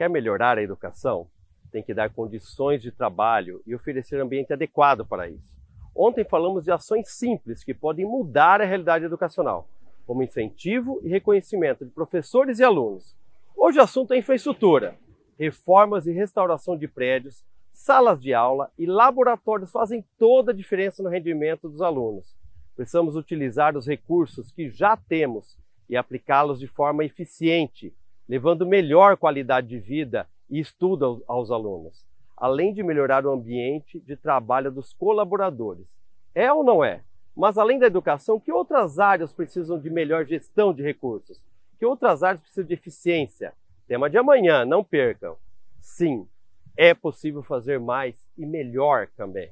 Quer melhorar a educação? Tem que dar condições de trabalho e oferecer ambiente adequado para isso. Ontem falamos de ações simples que podem mudar a realidade educacional, como incentivo e reconhecimento de professores e alunos. Hoje o assunto é infraestrutura. Reformas e restauração de prédios, salas de aula e laboratórios fazem toda a diferença no rendimento dos alunos. Precisamos utilizar os recursos que já temos e aplicá-los de forma eficiente, levando melhor qualidade de vida e estudo aos alunos, além de melhorar o ambiente de trabalho dos colaboradores. É ou não é? Mas além da educação, que outras áreas precisam de melhor gestão de recursos? Que outras áreas precisam de eficiência? Tema de amanhã, não percam. Sim, é possível fazer mais e melhor também.